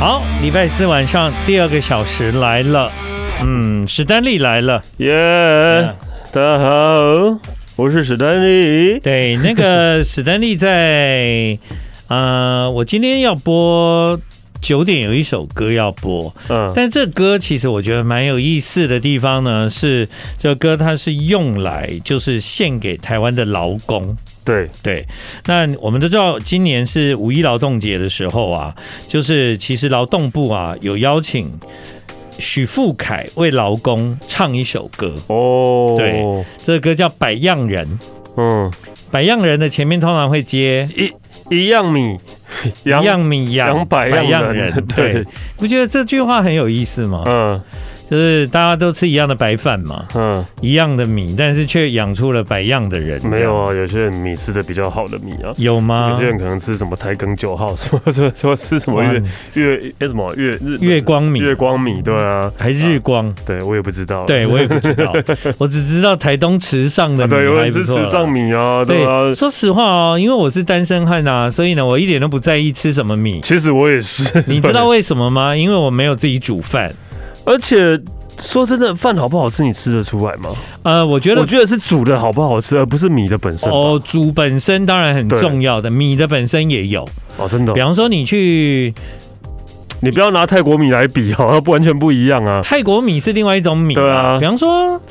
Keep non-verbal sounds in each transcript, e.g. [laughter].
好，礼拜四晚上第二个小时来了，嗯，史丹利来了，耶！大家好，我是史丹利。对，那个史丹利在，呃，我今天要播九点有一首歌要播，嗯，但这歌其实我觉得蛮有意思的地方呢，是这歌它是用来就是献给台湾的劳工。对。对，那我们都知道，今年是五一劳动节的时候啊，就是其实劳动部啊有邀请许富凯为劳工唱一首歌。哦，对，这个歌叫《百样人》，嗯，《百样人》的前面通常会接一一样米，一样米养百样人，对，不 [laughs] 觉得这句话很有意思吗？嗯。就是大家都吃一样的白饭嘛，嗯，一样的米，但是却养出了百样的人。没有啊，有些人米吃的比较好的米啊，有吗？有些人可能吃什么台梗九号，什么什么什么吃什么月月什么月日月光米，月光米，对啊，还日光，对我也不知道，对我也不知道，我只知道台东池上的米还不错，对，吃池上米啊，对啊。说实话哦，因为我是单身汉呐，所以呢，我一点都不在意吃什么米。其实我也是，你知道为什么吗？因为我没有自己煮饭，而且。说真的，饭好不好吃，你吃得出来吗？呃，我觉得，我觉得是煮的好不好吃，而不是米的本身。哦，煮本身当然很重要的，米的本身也有。哦，真的。比方说，你去，你不要拿泰国米来比哦，它不完全不一样啊。泰国米是另外一种米。对啊。比方说，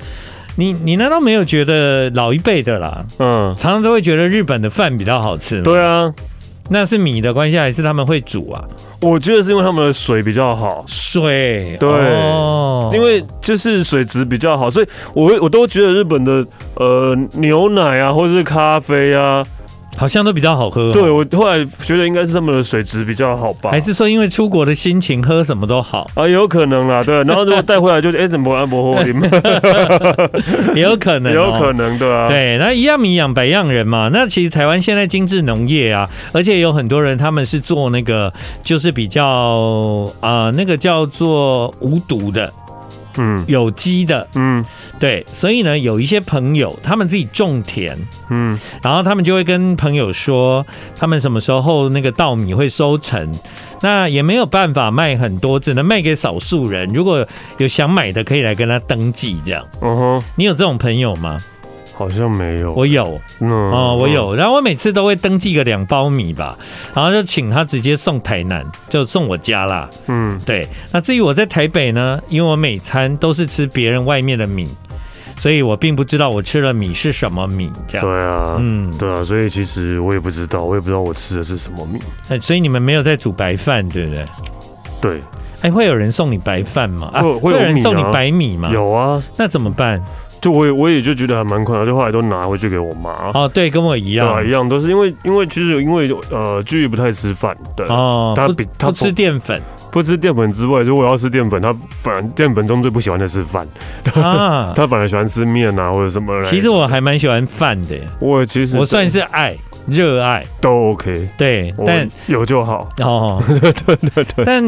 你你难道没有觉得老一辈的啦？嗯，常常都会觉得日本的饭比较好吃。对啊。那是米的关系，还是他们会煮啊？我觉得是因为他们的水比较好，水对，哦、因为就是水质比较好，所以我我都觉得日本的呃牛奶啊，或者是咖啡啊。好像都比较好喝。对，我后来觉得应该是他们的水质比较好吧？还是说因为出国的心情喝什么都好啊？有可能啦，对。然后如果带回来就是 [laughs] 哎，怎么安博喝 [laughs] 也有可能，有可能的啊。对，那一样米养百样人嘛。那其实台湾现在精致农业啊，而且有很多人他们是做那个就是比较啊、呃、那个叫做无毒的。嗯，有机的，嗯，对，所以呢，有一些朋友他们自己种田，嗯，然后他们就会跟朋友说，他们什么时候那个稻米会收成，那也没有办法卖很多，只能卖给少数人。如果有想买的，可以来跟他登记，这样。嗯哼，你有这种朋友吗？好像没有，我有，嗯，哦，我有，然后我每次都会登记个两包米吧，然后就请他直接送台南，就送我家啦，嗯，对。那至于我在台北呢，因为我每餐都是吃别人外面的米，所以我并不知道我吃了米是什么米，这样。对啊，嗯，对啊，所以其实我也不知道，我也不知道我吃的是什么米。哎，所以你们没有在煮白饭，对不对？对。哎，会有人送你白饭吗？啊，会有人送你白米吗？有啊，那怎么办？就我也我也就觉得还蛮困难，就后来都拿回去给我妈。哦，对，跟我一样，对，一样都是因为因为其实因为呃，居宇不太吃饭，对，哦，他比他不吃淀粉，不吃淀粉之外，如果要吃淀粉，他反正淀粉中最不喜欢的是饭，啊，[laughs] 他反而喜欢吃面啊或者什么。其实我还蛮喜欢饭的，我其实我算是爱热爱。都 OK，对，但有就好。哦，[laughs] 对对对对。但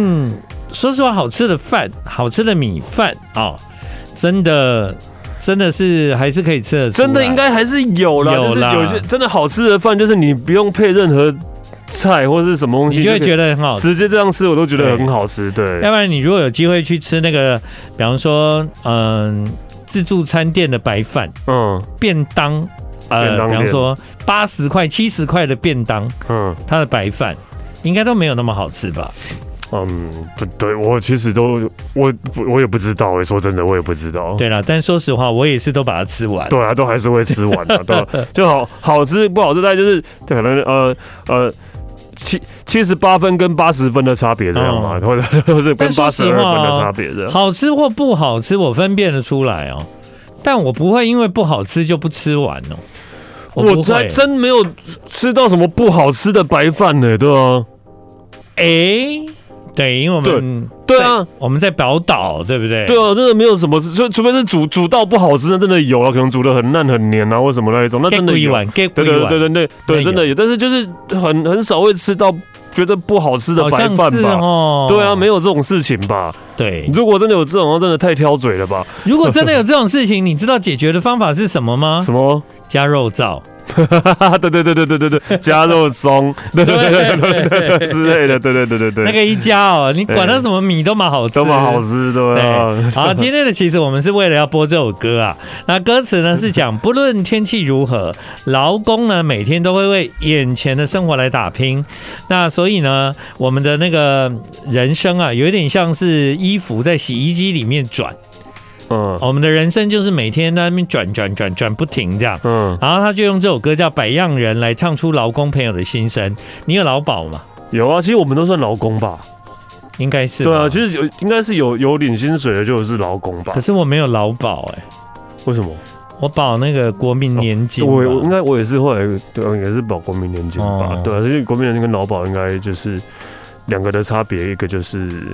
说实话，好吃的饭，好吃的米饭啊，真的。真的是还是可以吃的，真的应该还是有啦，有啦，有些真的好吃的饭，就是你不用配任何菜或者是什么东西，你就会觉得很好吃，直接这样吃我都觉得很好吃。对，要不然你如果有机会去吃那个，比方说嗯自助餐店的白饭，嗯。便当，呃比方说八十块七十块的便当，嗯。它的白饭应该都没有那么好吃吧。嗯，不对，我其实都我我也不知道哎，说真的，我也不知道。对了，但说实话，我也是都把它吃完。对啊，都还是会吃完的，对，[laughs] 就好好吃不好吃，大概就是可能呃呃七七十八分跟八十分的差别这样嘛，[laughs] 或者或者跟八十二分的差别这样。好吃或不好吃，我分辨得出来哦，但我不会因为不好吃就不吃完哦。我，我还真没有吃到什么不好吃的白饭呢，对啊。哎、欸。对，因为我们对，对啊，我们在宝岛，对不对？对啊，真的没有什么，除除非是煮煮到不好吃那，真的有啊，可能煮的很烂很黏啊，或什么那一种，那真的有。对对对对对对，真的有，但是就是很很少会吃到觉得不好吃的白饭吧？哦，对啊，没有这种事情吧？对，如果真的有这种，真的太挑嘴了吧？如果真的有这种事情，你知道解决的方法是什么吗？[laughs] 什么？加肉燥。对对对对对对对，[laughs] 加肉松，对对对对对之类的，对对对对对。那个一加哦，你管它什么米都蛮好吃，都蛮好吃，对啊。好，今天的其实我们是为了要播这首歌啊。那歌词呢是讲，不论天气如何，劳工呢每天都会为眼前的生活来打拼。那所以呢，我们的那个人生啊，有一点像是衣服在洗衣机里面转。嗯，我们的人生就是每天在那边转转转转不停这样。嗯，然后他就用这首歌叫《百样人》来唱出劳工朋友的心声。你有劳保吗？有啊，其实我们都算劳工吧，应该是。对啊，其实有应该是有有领薪水的就是劳工吧。可是我没有劳保哎，为什么？我保那个国民年金。我应该我也是后来对，也是保国民年金吧。对啊，所以国民年金跟劳保应该就是两个的差别，一个就是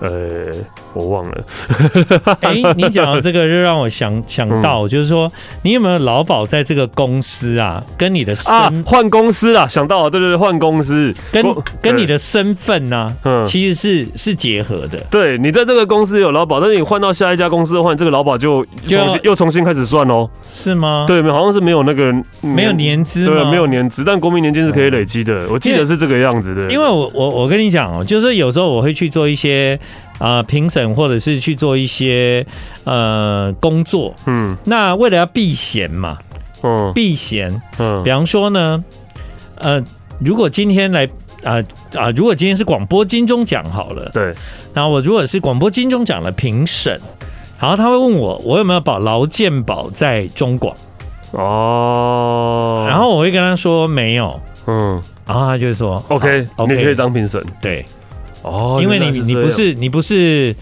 呃。我忘了，[laughs] 哎，你讲的这个就让我想 [laughs] 想到，就是说，你有没有劳保在这个公司啊？跟你的身换公司啊？想到了，对对对，换公司，跟跟你的身份呢，嗯，其实是是结合的。对，你在这个公司有劳保，但是你换到下一家公司的话，你这个劳保就重新又重新开始算哦，是吗？对，好像是没有那个没有年资，对，没有年资，但国民年金是可以累积的，我记得是这个样子的。因为我我我跟你讲哦，就是有时候我会去做一些。啊，评审或者是去做一些呃工作，嗯，那为了要避嫌嘛，嗯，避嫌，嗯，比方说呢，呃，如果今天来啊啊，如果今天是广播金钟奖好了，对，然后我如果是广播金钟奖的评审，然后他会问我，我有没有保劳健保在中广，哦，然后我会跟他说没有，嗯，然后他就说，OK，你可以当评审，对。哦，因为你你不是你不是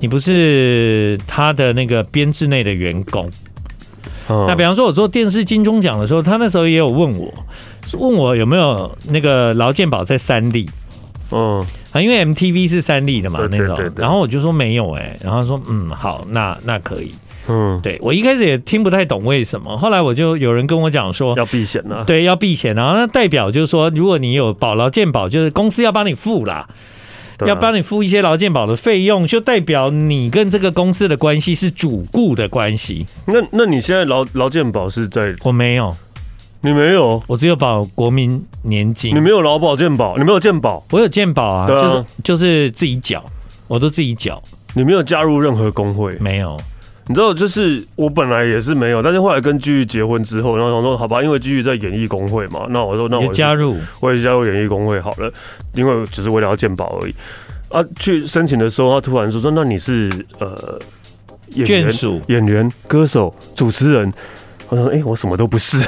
你不是他的那个编制内的员工。那比方说，我做电视金钟奖的时候，他那时候也有问我，问我有没有那个劳健保在三立。嗯，啊，因为 MTV 是三立的嘛，那种。然后我就说没有哎，然后说嗯好，那那可以。嗯，对我一开始也听不太懂为什么，后来我就有人跟我讲说要避险呢，对，要避险，然后那代表就是说，如果你有保劳健保，就是公司要帮你付啦。要帮你付一些劳健保的费用，就代表你跟这个公司的关系是主顾的关系。那那你现在劳劳健保是在？我没有，你没有，我只有保国民年金。你没有劳保健保，你没有健保，我有健保啊，啊就是就是自己缴，我都自己缴。你没有加入任何工会？没有。你知道，就是我本来也是没有，但是后来跟居玉结婚之后，然后想说好吧，因为居玉在演艺工会嘛，那我说那我加入，我也加入演艺工会好了，因为只是为了要鉴宝而已。啊，去申请的时候，他突然说说，那你是呃演员、演员、歌手、主持人。我说，哎、欸，我什么都不是，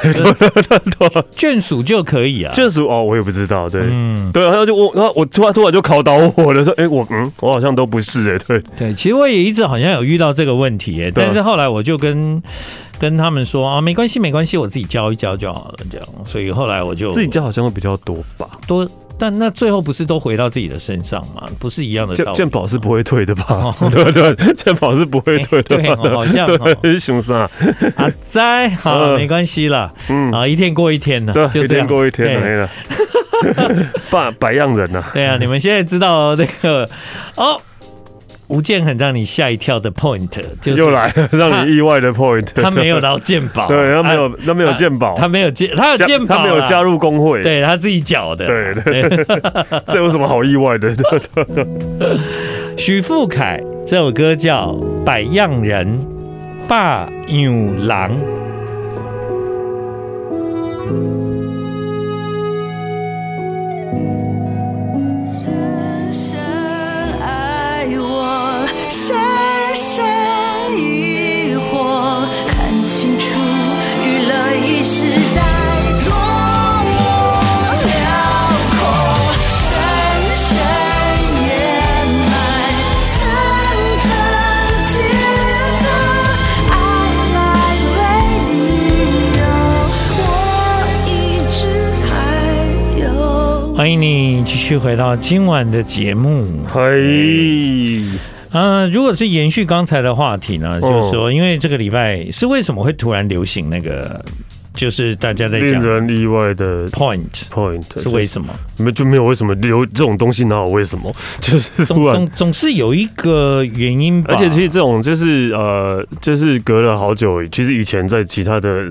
[laughs] 眷属就可以啊？眷属哦，我也不知道，对，嗯，对，然后就我，然后我突然突然就考倒我了，说，哎、欸，我嗯，我好像都不是，哎，对，对，其实我也一直好像有遇到这个问题，哎，但是后来我就跟跟他们说啊，没关系，没关系，我自己教一教就好了，这样，所以后来我就自己教好像会比较多吧，多。但那最后不是都回到自己的身上吗？不是一样的道理。鉴宝是不会退的吧？[laughs] 对对，鉴宝是不会退的。[laughs] 对，好像是凶杀。啊，[laughs] 在好，没关系了。嗯啊，一天过一天了，对，一天过一天没了。百百样人呐。对啊，你们现在知道这个哦。吴建很让你吓一跳的 point，就又来了，让你意外的 point。他没有劳健保，对，他没有，他没有健保，他没有健，他有健保，他没有加入工会，对他自己缴的，对对，[laughs] 这有什么好意外的？许富凯这首歌叫《百样人》，霸牛郎。深深疑惑，看清楚娱乐一时代欢迎你继续回到今晚的节目。嘿，呃，如果是延续刚才的话题呢，就是说，因为这个礼拜是为什么会突然流行那个就是大家在讲令人意外的 point point 是为什么？没就没有为什么留这种东西哪有为什么？[laughs] 就是总总总是有一个原因吧。而且其实这种就是呃，就是隔了好久，其实以前在其他的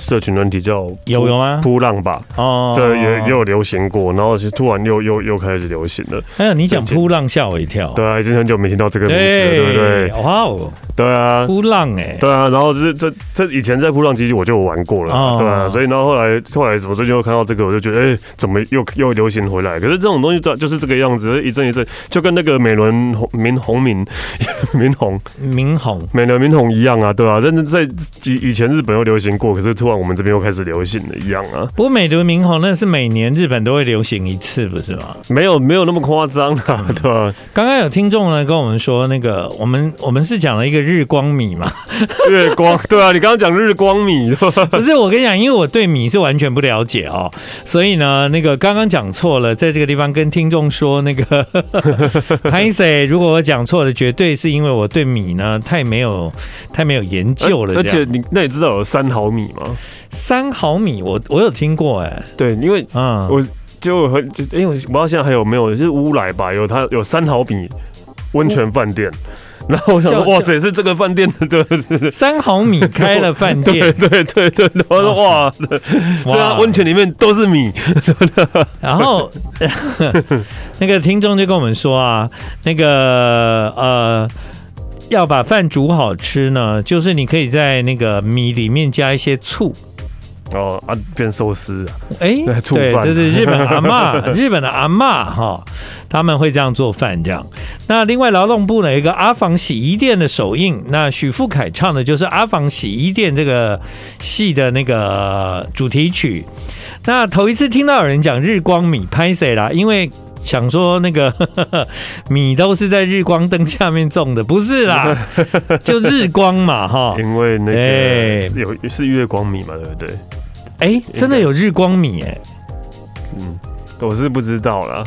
社群软体叫有有吗？扑浪吧，哦，对，也也有流行过，然后是突然又又又开始流行了。哎呀，你讲扑浪吓我一跳。对啊，已经很久没听到这个名词了，对不对？哇哦，对啊，扑浪哎，对啊，然后就是这这以前在扑浪其实我就有玩过了，对啊，所以然后后来后来我最近又看到这个，我就觉得哎，怎么又又流行回来？可是这种东西就是这个样子，一阵一阵，就跟那个美轮明红明 [laughs] 明红明红美轮明红一样啊，对啊，但是在以以前日本又流行过，可是突然我们这边又开始流行了一样啊。不过美轮明红那是每年日本都会流行一次，不是吗？没有没有那么夸张啊，对吧？刚刚有听众呢跟我们说，那个我们我们是讲了一个日光米嘛，[laughs] 月光对啊，你刚刚讲日光米，[laughs] 不是我跟你讲，因为我对米是完全不了解哦，所以呢，那个刚刚讲错了，在这个地方跟听众说，那个 [laughs] 潘 Sir，如果我讲错了，绝对是因为我对米呢太没有太没有研究了。而且你那你知道有三毫米吗？三毫米，我我有听过哎，对，因为啊，我就很因为我不知道现在还有没有，就是乌来吧，有它有三毫米温泉饭店。然后我想说，哇塞，是这个饭店的对对对，三毫米开了饭店，对对对对，然后说哇，虽然温泉里面都是米，[laughs] 然后 [laughs] 那个听众就跟我们说啊，那个呃，要把饭煮好吃呢，就是你可以在那个米里面加一些醋。哦啊，变寿司啊！哎，对，这是日本 [laughs] 阿嬷，日本的阿嬷哈，他们会这样做饭这样。那另外劳动部呢，有一个阿房洗衣店的首映，那许富凯唱的就是阿房洗衣店这个戏的那个主题曲。那头一次听到有人讲日光米拍谁啦？因为想说那个 [laughs] 米都是在日光灯下面种的，不是啦，[laughs] 就日光嘛哈。因为那个有是月光米嘛，对不对？哎、欸，真的有日光米哎、欸，嗯，我是不知道啦，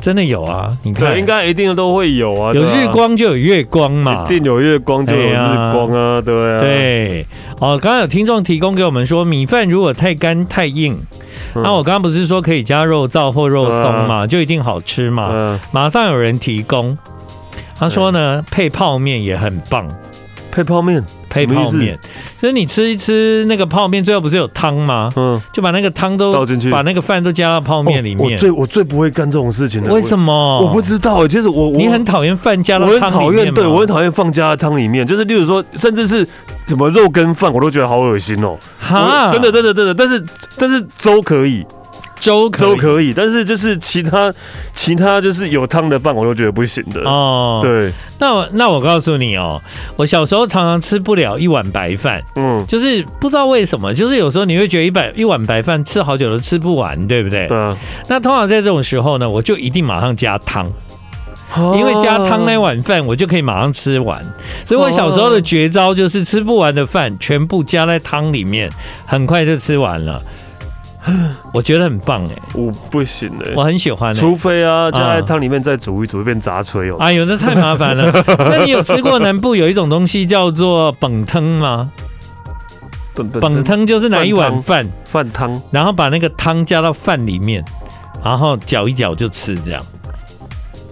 真的有啊，你看，应该一定都会有啊，有日光就有月光嘛，一定有月光就有日光啊，对啊，对，哦，刚刚有听众提供给我们说，米饭如果太干太硬，那、嗯。啊、我刚刚不是说可以加肉燥或肉松嘛，就一定好吃嘛，嗯、马上有人提供，他说呢，配泡面也很棒，配泡面。配泡面，就是你吃一吃那个泡面，最后不是有汤吗？嗯，就把那个汤都倒进去，把那个饭都加到泡面里面。我最我最不会干这种事情的。为什么？我不知道。其实我你很讨厌饭加到汤里面吗？我很讨厌，对我很讨厌放加到汤里面。就是例如说，甚至是什么肉跟饭，我都觉得好恶心哦。哈，真的真的真的。但是但是粥可以。粥粥可以，但是就是其他其他就是有汤的饭，我都觉得不行的哦。对，那我那我告诉你哦，我小时候常常吃不了一碗白饭，嗯，就是不知道为什么，就是有时候你会觉得一百一碗白饭吃好久都吃不完，对不对？对啊。那通常在这种时候呢，我就一定马上加汤，因为加汤那碗饭我就可以马上吃完。所以我小时候的绝招就是吃不完的饭全部加在汤里面，很快就吃完了。[gasps] 我觉得很棒哎，我不行哎，我很喜欢，除非啊，就在汤里面再煮一煮，变杂炊哦。哎呦，那太麻烦了。[laughs] 那你有吃过南部有一种东西叫做本汤吗？本汤就是拿一碗饭饭汤，然后把那个汤加到饭里面，然后搅一搅就吃这样。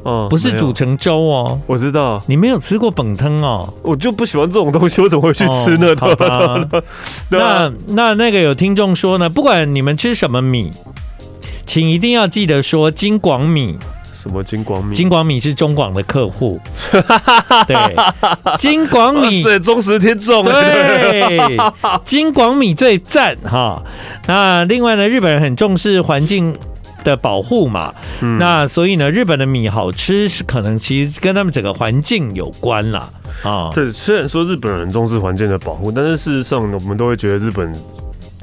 哦，不是煮成粥哦，我知道。你没有吃过本汤哦，我就不喜欢这种东西，我怎么会去吃呢？[laughs] 那那那个有听众说呢，不管你们吃什么米，请一定要记得说金广米。什么金广米？金广米是中广的客户，[laughs] 对，金广米是忠实听众，对，[laughs] 金广米最赞哈。那另外呢，日本人很重视环境的保护嘛，嗯、那所以呢，日本的米好吃是可能其实跟他们整个环境有关啦。啊。对，虽然说日本人很重视环境的保护，但是事实上我们都会觉得日本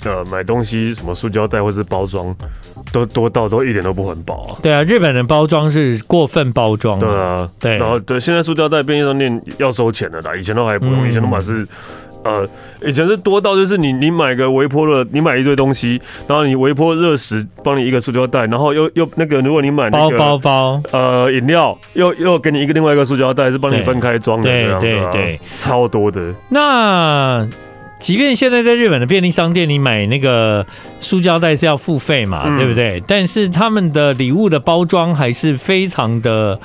呃买东西什么塑胶袋或是包装都多到都一点都不环保啊。对啊，日本的包装是过分包装。对啊，对，然后对，现在塑胶袋便利商店要收钱的啦，以前都还不用，嗯、以前都嘛是。呃，以前是多到就是你你买个微波的，你买一堆东西，然后你微波热食帮你一个塑胶袋，然后又又那个如果你买那个包包包呃饮料，又又给你一个另外一个塑胶袋是帮你分开装的，对对对，超多的。那即便现在在日本的便利商店你买那个塑胶袋是要付费嘛，嗯、对不对？但是他们的礼物的包装还是非常的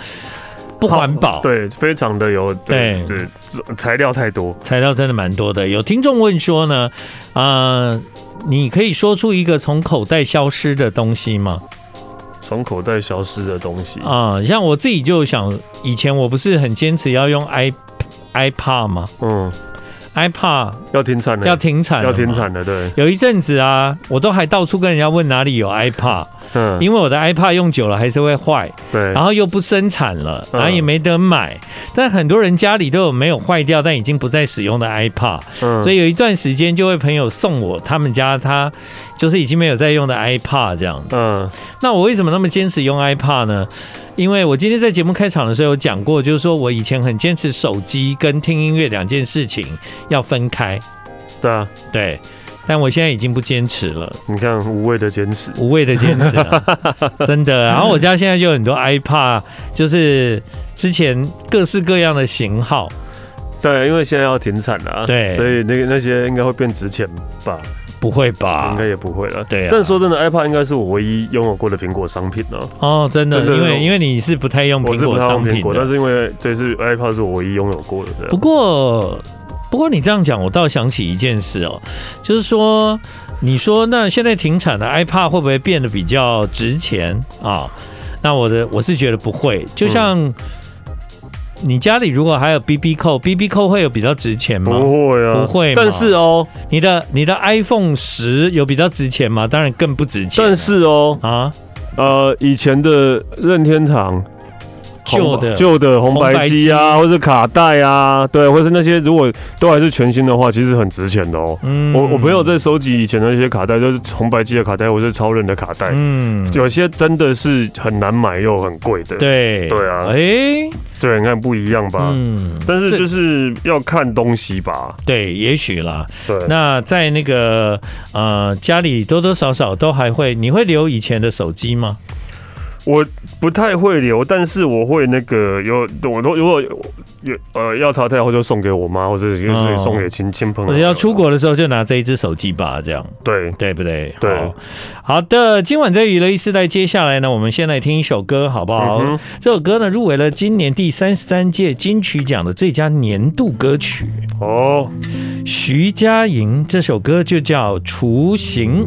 不环保，对，非常的有对对，对材料太多，材料真的蛮多的。有听众问说呢，啊、呃，你可以说出一个从口袋消失的东西吗？从口袋消失的东西啊、呃，像我自己就想，以前我不是很坚持要用 i iPad 吗？嗯。iPad 要停产了，要停产，要停产了。对，有一阵子啊，我都还到处跟人家问哪里有 iPad，嗯，因为我的 iPad 用久了还是会坏，对，然后又不生产了，然后也没得买。但很多人家里都有没有坏掉但已经不再使用的 iPad，嗯，所以有一段时间就会朋友送我他们家他就是已经没有在用的 iPad 这样子。嗯，那我为什么那么坚持用 iPad 呢？因为我今天在节目开场的时候有讲过，就是说我以前很坚持手机跟听音乐两件事情要分开。对啊，对，但我现在已经不坚持了。你看，无谓的坚持，无谓的坚持啊，[laughs] 真的。然后我家现在就有很多 iPad，就是之前各式各样的型号。对，因为现在要停产了啊，对，所以那个那些应该会变值钱吧。不会吧？应该也不会了。对啊，但说真的，iPad 应该是我唯一拥有过的苹果商品呢。哦，真的，因为因为你是不太用苹果商品，但是因为对是 iPad 是我唯一拥有过的。不过不过你这样讲，我倒想起一件事哦，就是说，你说那现在停产的 iPad 会不会变得比较值钱啊？那我的我是觉得不会，就像。你家里如果还有 BB 扣，BB 扣会有比较值钱吗？不会啊，不会。但是哦，你的你的 iPhone 十有比较值钱吗？当然更不值钱。但是哦，啊，呃，以前的任天堂。旧的旧的红白机啊，或者卡带啊，对，或者是那些如果都还是全新的话，其实很值钱的哦。嗯，我我朋友在收集以前的一些卡带，就是红白机的卡带，或者是超人的卡带。嗯，有些真的是很难买又很贵的。对对啊，哎、欸，对，你看不一样吧？嗯，但是就是要看东西吧。对，也许啦。对，那在那个呃家里多多少少都还会，你会留以前的手机吗？我不太会留，但是我会那个有，我都如果有呃要淘汰，或就送给我妈，或者就是送给亲亲朋友。要出国的时候就拿这一只手机吧，这样对对不对？对好，好的，今晚在娱乐一世代，接下来呢，我们先来听一首歌，好不好？嗯、这首歌呢入围了今年第三十三届金曲奖的最佳年度歌曲哦，徐佳莹这首歌就叫《雏形》。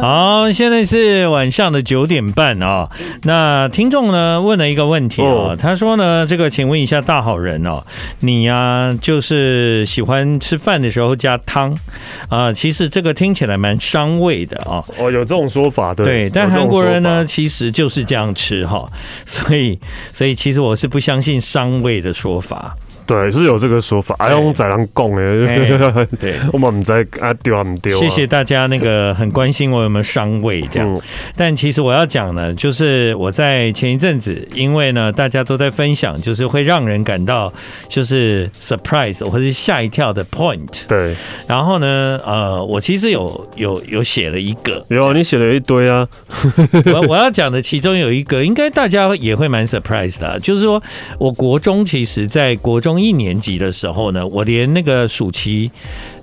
好，现在是晚上的九点半啊。那听众呢问了一个问题啊，他说呢，这个请问一下大好人哦，你呀就是喜欢吃饭的时候加汤啊？其实这个听起来蛮伤胃的啊。哦，有这种说法对？对，但韩国人呢其实就是这样吃哈，所以所以其实我是不相信伤胃的说法。对，是有这个说法，哎，用宰狼供哎，对，[laughs] 我们在啊丢啊丢。谢谢大家那个很关心我有没有伤胃这样，但其实我要讲呢，就是我在前一阵子，因为呢大家都在分享，就是会让人感到就是 surprise 或者是吓一跳的 point。对，然后呢，呃，我其实有有有写了一个，有啊，你写了一堆啊。我 [laughs] 我要讲的其中有一个，应该大家也会蛮 surprise 的，就是说我国中其实在国中。一年级的时候呢，我连那个暑期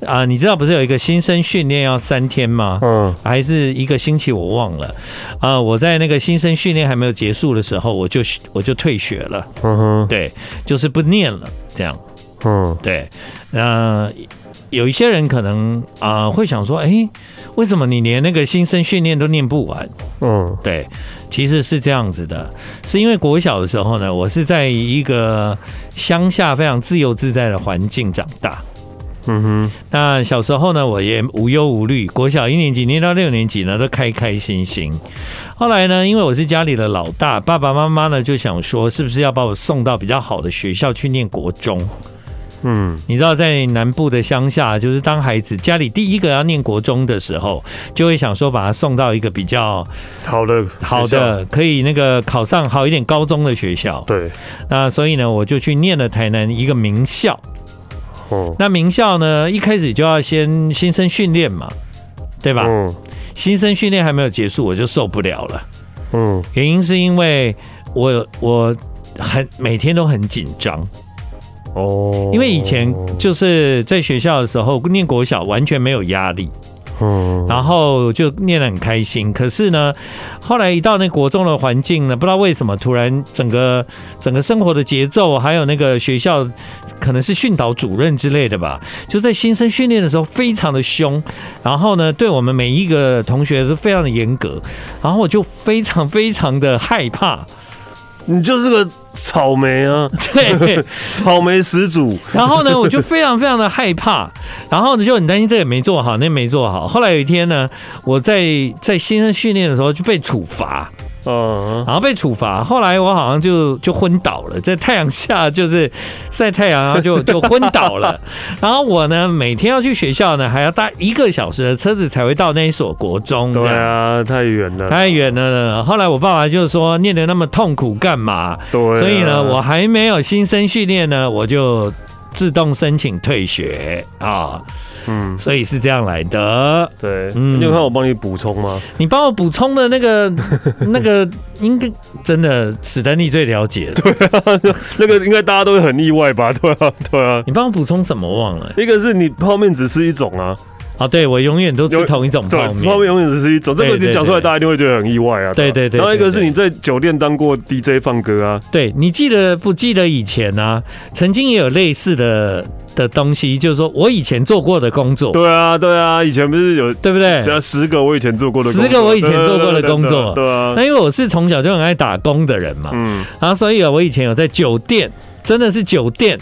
啊、呃，你知道不是有一个新生训练要三天吗？嗯，还是一个星期，我忘了。啊、呃，我在那个新生训练还没有结束的时候，我就我就退学了。嗯哼，对，就是不念了，这样。嗯，对。那、呃、有一些人可能啊、呃、会想说，哎、欸，为什么你连那个新生训练都念不完？嗯，对。其实是这样子的，是因为国小的时候呢，我是在一个乡下非常自由自在的环境长大。嗯哼，那小时候呢，我也无忧无虑，国小一年级念到六年级呢，都开开心心。后来呢，因为我是家里的老大，爸爸妈妈呢就想说，是不是要把我送到比较好的学校去念国中？嗯，你知道在南部的乡下，就是当孩子家里第一个要念国中的时候，就会想说把他送到一个比较好的、好的，可以那个考上好一点高中的学校。对，那所以呢，我就去念了台南一个名校。哦，那名校呢，一开始就要先新生训练嘛，对吧？嗯，新生训练还没有结束，我就受不了了。嗯，原因是因为我我很每天都很紧张。哦，因为以前就是在学校的时候念国小，完全没有压力。嗯，然后就念得很开心。可是呢，后来一到那国中的环境呢，不知道为什么突然整个整个生活的节奏，还有那个学校可能是训导主任之类的吧，就在新生训练的时候非常的凶，然后呢，对我们每一个同学都非常的严格，然后我就非常非常的害怕。你就是个草莓啊，对，[laughs] 草莓始祖。然后呢，我就非常非常的害怕，然后呢，就很担心这个没做好，那个没做好。后来有一天呢，我在在新生训练的时候就被处罚。嗯，然后被处罚，后来我好像就就昏倒了，在太阳下就是晒太阳，然后就 [laughs] 就昏倒了。然后我呢，每天要去学校呢，还要搭一个小时的车子才会到那一所国中。对啊，太远了，太远了。后来我爸爸就说：“念得那么痛苦干嘛？”对啊，所以呢，我还没有新生训练呢，我就自动申请退学啊。嗯，所以是这样来的。对，嗯，你有看我帮你补充吗？你帮我补充的那个，[laughs] 那个应该真的史丹利最了解。对啊，[laughs] 那个应该大家都会很意外吧？对啊，对啊。你帮我补充什么？忘了。一个是你泡面只吃一种啊。啊，对，我永远都吃同一种泡面，泡面永远只是一种。这个你讲出来，大家一定会觉得很意外啊。对对对。然后一个是你在酒店当过 DJ 放歌啊。对，你记得不记得以前呢？曾经也有类似的的东西，就是说我以前做过的工作。对啊，对啊，以前不是有对不对？十个我以前做过的，十个我以前做过的工作。对啊。那因为我是从小就很爱打工的人嘛，嗯，然后所以啊，我以前有在酒店，真的是酒店。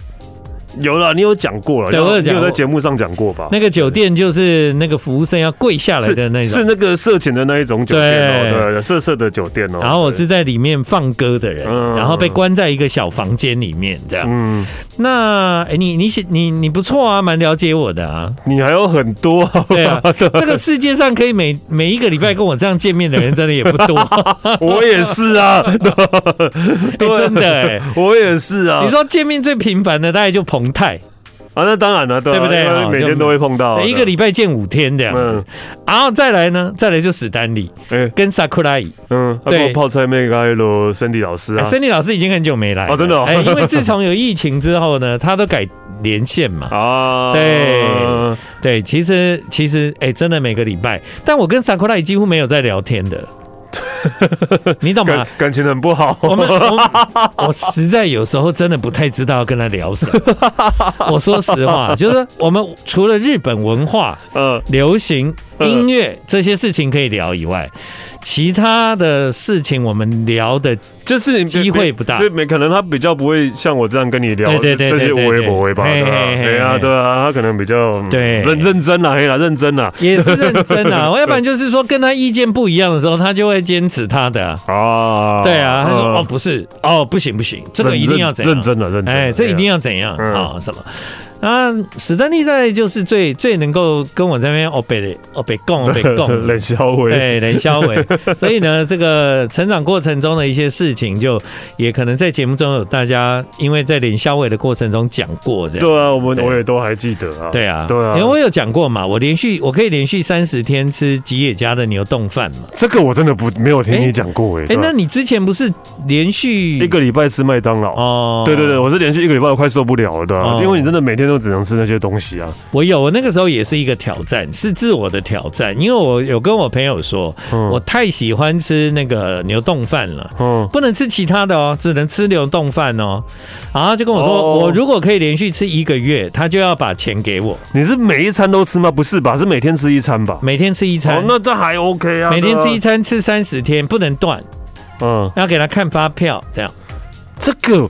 有了，你有讲过了，对，我有讲，有在节目上讲过吧？那个酒店就是那个服务生要跪下来的那种，是那个色情的那一种酒店哦，对，色色的酒店哦。然后我是在里面放歌的人，然后被关在一个小房间里面这样。嗯，那哎，你你你你不错啊，蛮了解我的啊。你还有很多，对啊，[laughs] 这个世界上可以每每一个礼拜跟我这样见面的人，真的也不多。[laughs] 我也是啊，[laughs] 对，真的哎，我也是啊。你说见面最频繁的大概就彭太啊，那当然了，对不对？每天都会碰到，一个礼拜见五天这样子。然后再来呢，再来就史丹利，跟萨库拉伊，嗯，对，泡菜妹跟罗森迪老师啊，森迪老师已经很久没来哦，真的，哎，因为自 [laughs] 从有疫情之后呢，他都改连线嘛，啊，对。对，其实其实哎，真的每个礼拜，但我跟萨库拉伊几乎没有在聊天的。[laughs] 你懂吗？感情很不好。我们，[laughs] 我实在有时候真的不太知道要跟他聊什么。[laughs] 我说实话，就是我们除了日本文化、嗯，流行音乐这些事情可以聊以外。其他的事情我们聊的，就是机会不大，所以没可能他比较不会像我这样跟你聊这些微博微吧，对啊，对啊，他可能比较对。认认真啊，嘿啦，认真啊，也是认真啊，我 [laughs] 要不然就是说跟他意见不一样的时候，他就会坚持他的啊，对啊，他说哦不是哦不行不行，这个一定要怎样，认真的认真，哎，这一定要怎样啊什么。啊，史丹利在就是最最能够跟我这边哦北的欧北共 [laughs] 欧北共冷消伟，对冷消伟，[laughs] 所以呢，这个成长过程中的一些事情，就也可能在节目中有大家因为在冷消伟的过程中讲过这样。对啊，我们我也都还记得啊。对啊，对啊，因为我有讲过嘛，我连续我可以连续三十天吃吉野家的牛冻饭嘛。这个我真的不没有听你讲过哎。哎，那你之前不是连续一个礼拜吃麦当劳哦？对对对，我是连续一个礼拜都快受不了了，对啊，因为你真的每天都。就只能吃那些东西啊！我有，我那个时候也是一个挑战，是自我的挑战，因为我有跟我朋友说，嗯、我太喜欢吃那个牛冻饭了，嗯，不能吃其他的哦，只能吃牛冻饭哦。然后就跟我说，哦、我如果可以连续吃一个月，他就要把钱给我。你是每一餐都吃吗？不是吧？是每天吃一餐吧？每天吃一餐，哦、那这还 OK 啊？每天吃一餐，吃三十天，不能断，嗯，要给他看发票，这样。这个。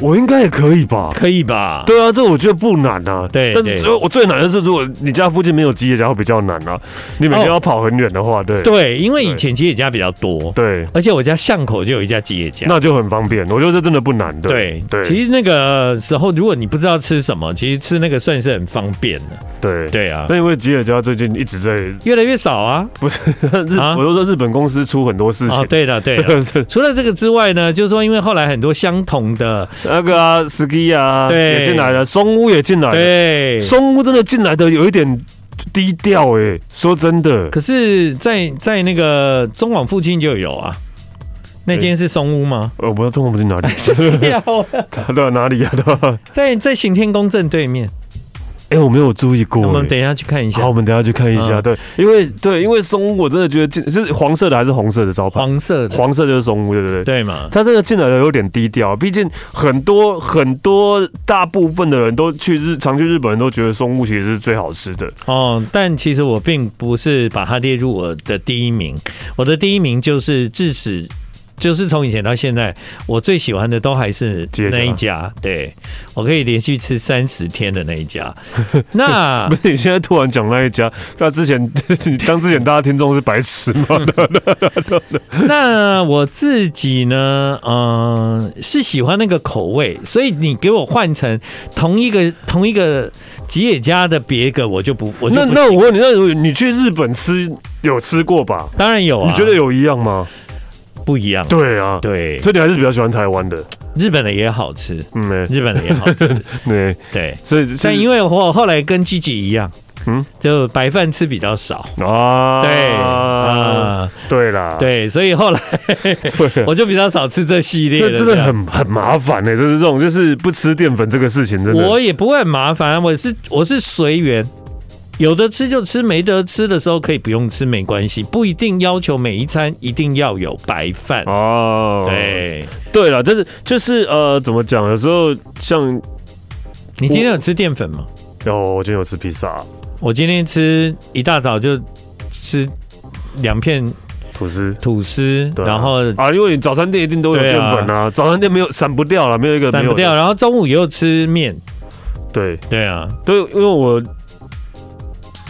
我应该也可以吧？可以吧？对啊，这我觉得不难啊。对，但是我最难的是，如果你家附近没有吉野家，会比较难啊。你每天要跑很远的话，对对，因为以前吉野家比较多，对，而且我家巷口就有一家吉野家，那就很方便。我觉得这真的不难的。对对，其实那个时候，如果你不知道吃什么，其实吃那个算是很方便的。对对啊，那因为吉野家最近一直在越来越少啊。不是 [laughs] 日，我都说日本公司出很多事情。对的对的。[laughs] 除了这个之外呢，就是说，因为后来很多相同的那个啊，ski。啊，对，也进来了，松屋也进来了，对，松屋真的进来的有一点低调哎，说真的。可是在，在在那个中网附近就有啊，那间是松屋吗？呃，我不知道中广不是哪里，[laughs] 是 [laughs] 哪里啊？对，在在行天宫正对面。哎，我没有注意过。我们等一下去看一下。好，我们等一下去看一下。对，因为对，因为松屋我真的觉得进是黄色的还是红色的招牌？黄色的，黄色就是松屋，对不对？对嘛？他这个进来的有点低调，毕竟很多很多大部分的人都去日常去日本人都觉得松屋其实是最好吃的。哦，但其实我并不是把它列入我的第一名，我的第一名就是致使。就是从以前到现在，我最喜欢的都还是那一家。对，我可以连续吃三十天的那一家。[laughs] 那不是你现在突然讲那一家？那之前你 [laughs] 当之前大家听众是白痴吗？[laughs] 那我自己呢？嗯，是喜欢那个口味，所以你给我换成同一个同一个吉野家的别个，我就不我就不。那那我问你，那你去日本吃有吃过吧？当然有啊。你觉得有一样吗？不一样，对啊，对，所以你还是比较喜欢台湾的，日本的也好吃，嗯，日本的也好吃，[laughs] 对。对，所以但因为我后来跟吉吉一样，嗯，就白饭吃比较少。啊，对。啊，对啦，对，所以后来 [laughs] 我就比较少吃这系列，这真的很很麻烦呢，就是这种就是不吃淀粉这个事情，真的，我也不会很麻烦，我是我是随缘。有的吃就吃，没得吃的时候可以不用吃，没关系，不一定要求每一餐一定要有白饭哦。对对了，就是就是呃，怎么讲？有时候像你今天有吃淀粉吗？有，我今天有吃披萨。我今天吃一大早就吃两片吐司，吐司，然后啊，因为你早餐店一定都有淀粉啊，早餐店没有散不掉了，没有一个散不掉。然后中午又吃面，对对啊，对，因为我。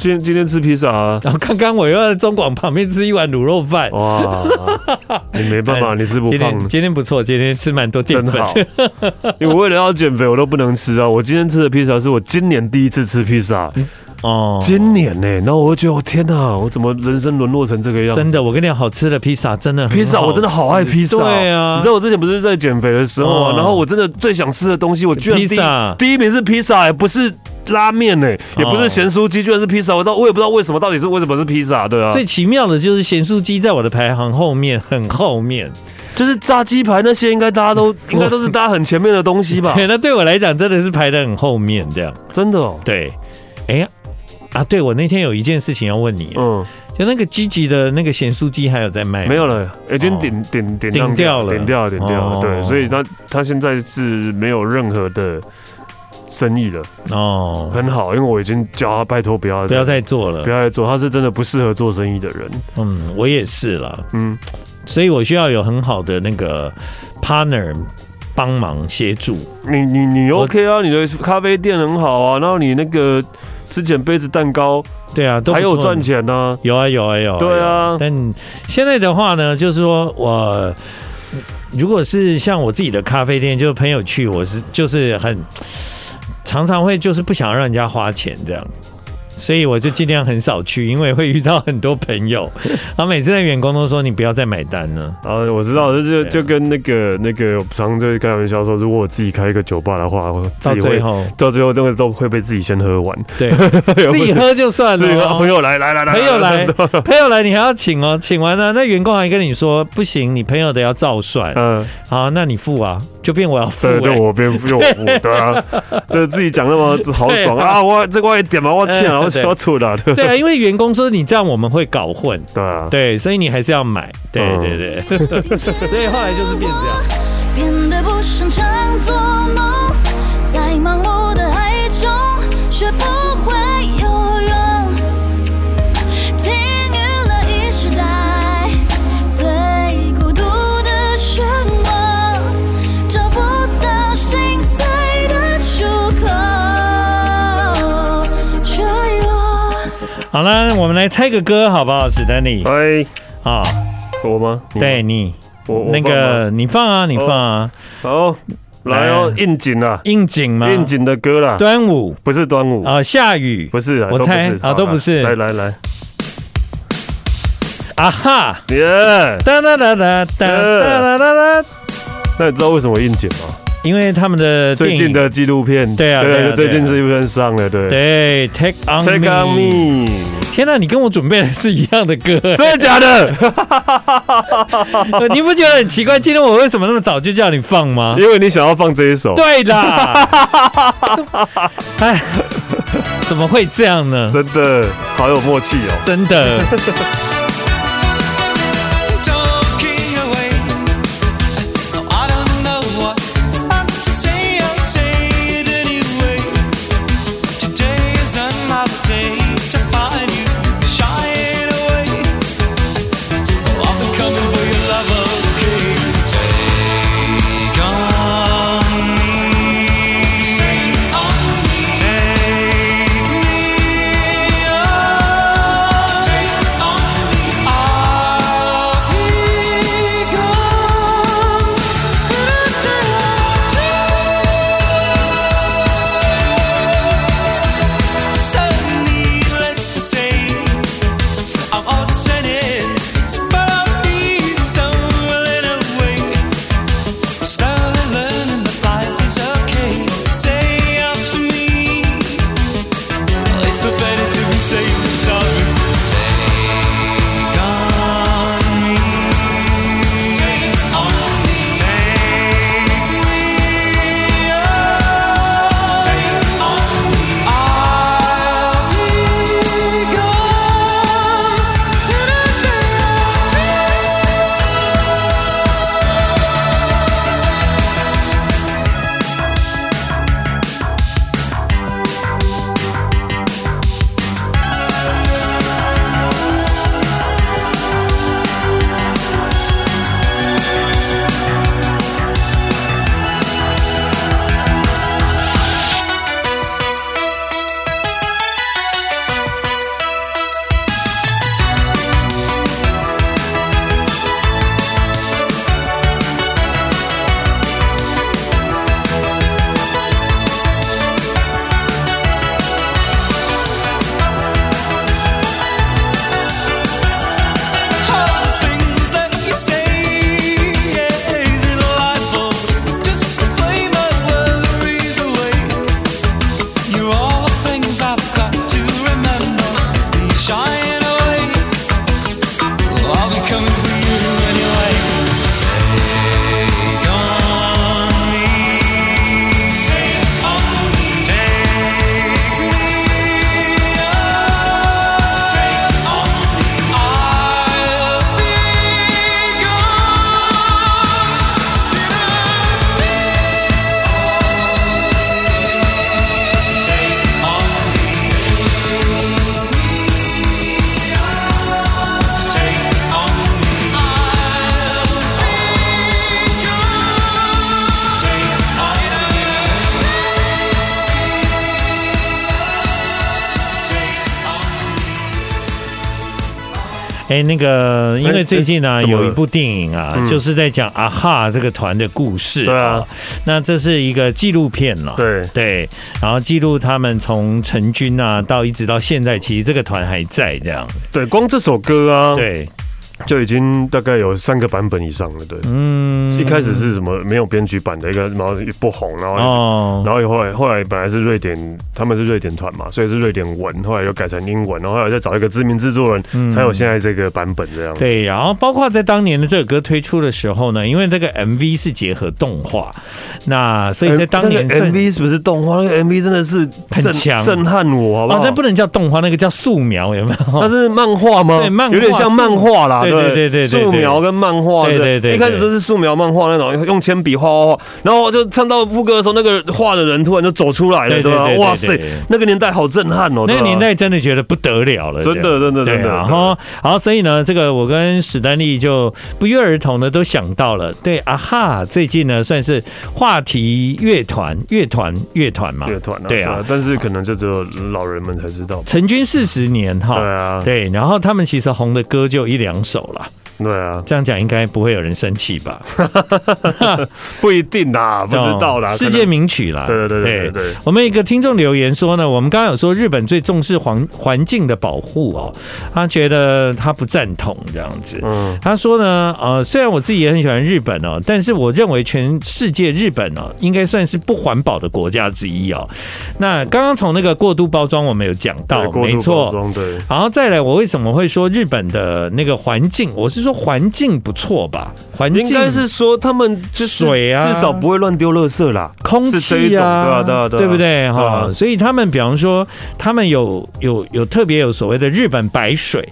今天今天吃披萨啊，然后刚刚我又在中广旁边吃一碗卤肉饭。哇，你没办法，你吃不胖。今天，今天不错，今天吃蛮多淀粉。好，因为为了要减肥，我都不能吃啊。我今天吃的披萨是我今年第一次吃披萨。哦，今年呢、欸，然后我就觉得，我天哪，我怎么人生沦落成这个样子？真的，我跟你讲，好吃的披萨真的，披萨我真的好爱披萨。对啊，你知道我之前不是在减肥的时候啊，然后我真的最想吃的东西，我居然第一第一名是披萨，也不是。拉面呢，也不是咸酥鸡，居然是披萨。我到我也不知道为什么，到底是为什么是披萨？对啊，最奇妙的就是咸酥鸡在我的排行后面，很后面。就是炸鸡排那些，应该大家都 [laughs] 应该都是大家很前面的东西吧？[laughs] 对，那对我来讲真的是排的很后面，这样真的哦。对，哎呀啊，对我那天有一件事情要问你，嗯，就那个积极的那个咸酥鸡还有在卖？没有了，已经点点点点掉了，顶掉了，点掉了。对，所以他他现在是没有任何的。生意了哦，很好，因为我已经叫他拜托不要不要再做了，不要再做，他是真的不适合做生意的人。嗯，我也是了，嗯，所以我需要有很好的那个 partner 帮忙协助。你你你 OK 啊？你的咖啡店很好啊，然后你那个之前杯子蛋糕，对啊，都还有赚钱呢，有啊有啊有，对啊。但现在的话呢，就是说我如果是像我自己的咖啡店，就是朋友去，我是就是很。常常会就是不想让人家花钱这样。所以我就尽量很少去，因为会遇到很多朋友，[laughs] 然后每次的员工都说，你不要再买单了。然后我知道，就就跟那个那个常常就开玩笑说，如果我自己开一个酒吧的话，到最后。到最后都会都会被自己先喝完。对，[laughs] 自己喝就算了。朋友来来来来，朋友来朋友来，你还要请哦，请完了那员工还跟你说不行，你朋友的要照算。嗯，好，那你付啊，就变我要付，对就我变就我付，[laughs] 对啊，就自己讲那么好爽啊，我这个一点嘛，我欠啊。要出的，对。啊，因为员工说你这样我们会搞混，对啊，对，所以你还是要买，对对对，[laughs] 所以后来就是变这样。变得不擅长做梦，好了，我们来猜个歌好不好？史丹利，哎，啊，我吗？对你，我那个你放啊，你放啊，好，来哦，应景啊，应景吗？应景的歌啦。端午。不是端午。啊，下雨。不是，我猜。啊，都不是。来来来，啊哈，耶，哒哒哒哒哒哒哒哒。那你知道为什么应景吗？因为他们的最近的纪录片，对啊，对，最近纪录片上了，对对，Take on Take on me，天哪，你跟我准备的是一样的歌，真的假的？[laughs] 你不觉得很奇怪？今天我为什么那么早就叫你放吗？因为你想要放这一首。对的。[laughs] 哎，怎么会这样呢？真的好有默契哦，真的。哎，那个，因为最近呢、啊、有一部电影啊，就是在讲啊哈这个团的故事。对啊，那这是一个纪录片了。对对，然后记录他们从成军啊到一直到现在，其实这个团还在这样。对，光这首歌啊，对。就已经大概有三个版本以上了，对。嗯，一开始是什么没有编曲版的一个，然后不红，然后哦，然后后来后来本来是瑞典，他们是瑞典团嘛，所以是瑞典文，后来又改成英文，然后后来再找一个知名制作人，才有现在这个版本这样。对，然后包括在当年的这首歌推出的时候呢，因为这个 MV 是结合动画，那所以在当年 MV 是不是动画？那个 MV 真的是很强，震撼我，好不好？那不能叫动画，那个叫素描，有没有？那是漫画吗？对，漫画，有点像漫画啦。对对对对，素描跟漫画，对对对，一开始都是素描漫画那种，用铅笔画画画，然后就唱到副歌的时候，那个画的人突然就走出来了，对吧？哇塞，那个年代好震撼哦，那个年代真的觉得不得了了，真的真的真的。然后好，所以呢，这个我跟史丹利就不约而同的都想到了，对啊哈，最近呢算是话题乐团乐团乐团嘛，乐团对啊，但是可能就只有老人们才知道，成军四十年哈，对啊，对，然后他们其实红的歌就一两首了。对啊，这样讲应该不会有人生气吧？[laughs] 不一定啦，不知道啦。世界名曲啦，对对对对对。我们一个听众留言说呢，我们刚刚有说日本最重视环环境的保护哦，他觉得他不赞同这样子。嗯，他说呢，呃，虽然我自己也很喜欢日本哦，但是我认为全世界日本哦，应该算是不环保的国家之一哦。那刚刚从那个过度包装我们有讲到，没错，对。然后再来，我为什么会说日本的那个环境？我是说。环境不错吧？环境应该是说他们水啊，至少不会乱丢垃圾啦，空气啊，对不对？哈，所以他们比方说，他们有有有特别有所谓的日本白水。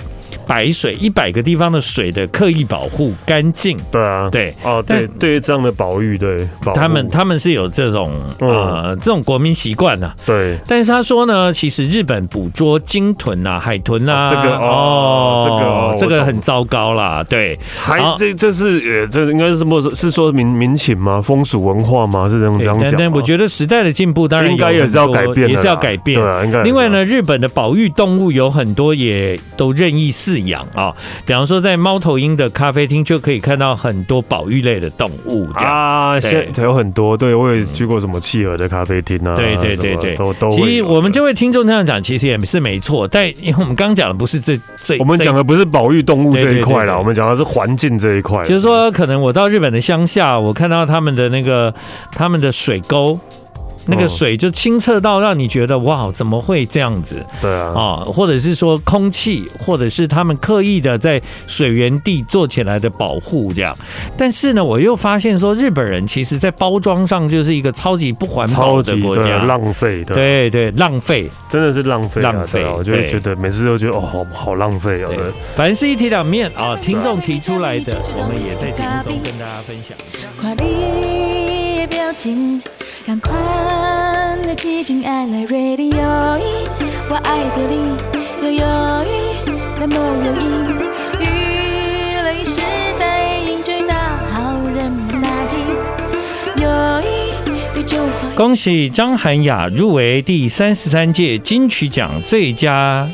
白水一百个地方的水的刻意保护干净，对啊，对哦，对，对于这样的保育，对，他们他们是有这种呃这种国民习惯呐，对。但是他说呢，其实日本捕捉鲸豚啊、海豚啊，这个哦，这个这个很糟糕啦，对。还这这是呃，这应该是什么？是说民民情吗？风俗文化吗？是这样这样讲？但我觉得时代的进步当然应该也是要改变，也是要改变。对啊，应该。另外呢，日本的保育动物有很多也都任意饲养啊，比方说在猫头鹰的咖啡厅就可以看到很多保育类的动物啊，现在有很多。对，我也去过什么企鹅的咖啡厅啊，对对对对，都都。其实我们这位听众这样讲，其实也是没错，但因为我们刚讲的不是这这，我们讲的不是保育动物这一块啦，我们讲的是环境这一块。就是说，可能我到日本的乡下，我看到他们的那个他们的水沟。那个水就清澈到让你觉得哇，怎么会这样子？对啊，啊，或者是说空气，或者是他们刻意的在水源地做起来的保护这样。但是呢，我又发现说，日本人其实在包装上就是一个超级不环保的国家，浪费的，对对，浪费，真的是浪费，浪费。我就觉得每次都觉得哦，好好浪费哦。反正是一体两面啊，听众提出来的，我们也在节目中跟大家分享。赶快的激情爱来 radio，我爱的你，悠悠那么容易，娱乐时代应追到好人撒气，有一宇宙。恭喜张涵雅入围第三十三届金曲奖最佳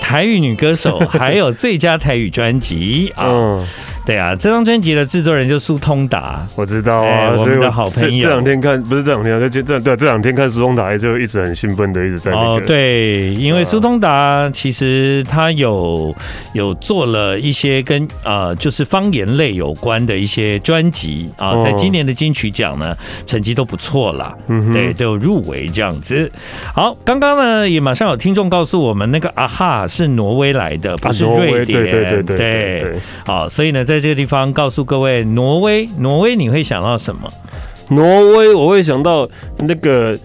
台语女歌手，[laughs] 还有最佳台语专辑啊。对啊，这张专辑的制作人就苏通达，我知道啊，欸、我们的好朋友。这两天看不是这两天，就这对这两天看苏通达就一直很兴奋的一直在、那个。哦，对，因为苏通达其实他有有做了一些跟呃就是方言类有关的一些专辑啊，在今年的金曲奖呢成绩都不错啦，嗯哼，对，都有入围这样子。好，刚刚呢也马上有听众告诉我们，那个啊哈是挪威来的，不是瑞典，对对对对对，好，所以呢。在这个地方告诉各位，挪威，挪威你会想到什么？挪威我会想到那个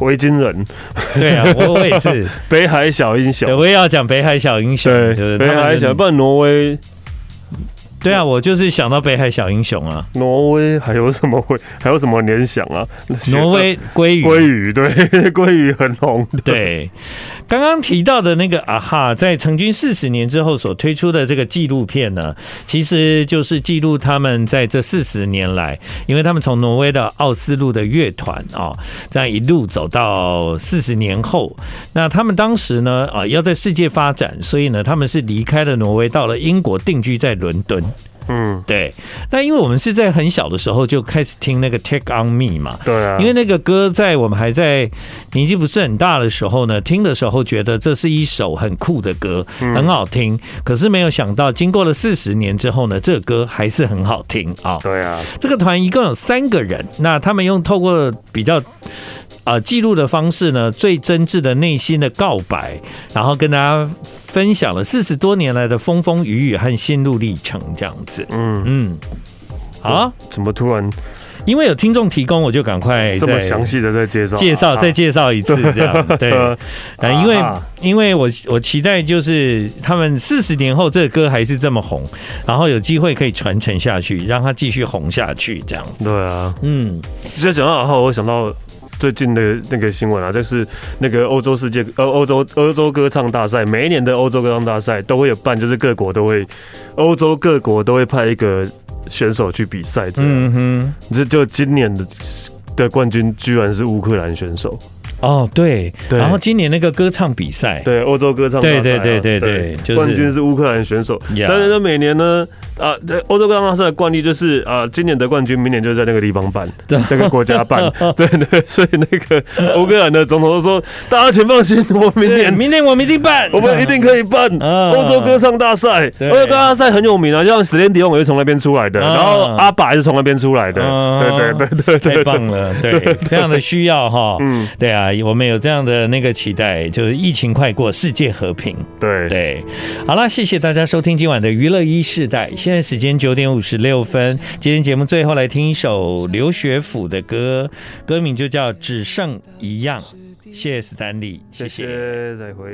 维京人。对啊，我我也是 [laughs] 北海小英雄。我也要讲北海小英雄。对，北海小，不然挪威。对啊，我就是想到北海小英雄啊。挪威还有什么会 [laughs] 还有什么联想啊？挪威鲑鱼，鲑鱼对，[laughs] 鲑鱼很红。对。刚刚提到的那个啊哈，在成军四十年之后所推出的这个纪录片呢，其实就是记录他们在这四十年来，因为他们从挪威的奥斯陆的乐团啊，这样一路走到四十年后，那他们当时呢啊要在世界发展，所以呢他们是离开了挪威，到了英国定居在伦敦。嗯，对。那因为我们是在很小的时候就开始听那个 Take on Me 嘛，对啊。因为那个歌在我们还在年纪不是很大的时候呢，听的时候觉得这是一首很酷的歌，很好听。可是没有想到，经过了四十年之后呢，这个歌还是很好听啊。对啊。这个团一共有三个人，那他们用透过比较。啊，记录的方式呢，最真挚的内心的告白，然后跟大家分享了四十多年来的风风雨雨和心路历程，这样子。嗯嗯，好，怎么突然因为有听众提供，我就赶快这么详细的再介绍介绍再介绍一次这样。对，[laughs] 啊，因为因为我我期待就是他们四十年后这个歌还是这么红，然后有机会可以传承下去，让它继续红下去这样子。对啊，嗯，现在讲到然后我想到。最近的那个新闻啊，就是那个欧洲世界呃欧洲欧洲歌唱大赛，每一年的欧洲歌唱大赛都会有办，就是各国都会，欧洲各国都会派一个选手去比赛。这样，嗯哼，这就今年的的冠军居然是乌克兰选手。哦，对，然后今年那个歌唱比赛，对，欧洲歌唱大赛，对对对对对，冠军是乌克兰选手。但是呢，每年呢，啊，欧洲歌唱大赛的惯例就是啊，今年的冠军，明年就在那个地方办，那个国家办。[laughs] 对对，所以那个乌克兰的总统都说：“大家请放心，我明年，明年我们一定办，我们一定可以办欧洲歌唱大赛。欧洲歌唱大赛很有名啊，像史蒂迪翁也是从那边出来的，然后阿爸也是从那边出来的。对对对对，太棒了，对，非常的需要哈。嗯，对啊。我们有这样的那个期待，就是疫情快过，世界和平。对对，好了，谢谢大家收听今晚的娱乐一世代。现在时间九点五十六分，今天节目最后来听一首刘学府的歌，歌名就叫《只剩一样》。谢谢斯坦利，谢谢，再会。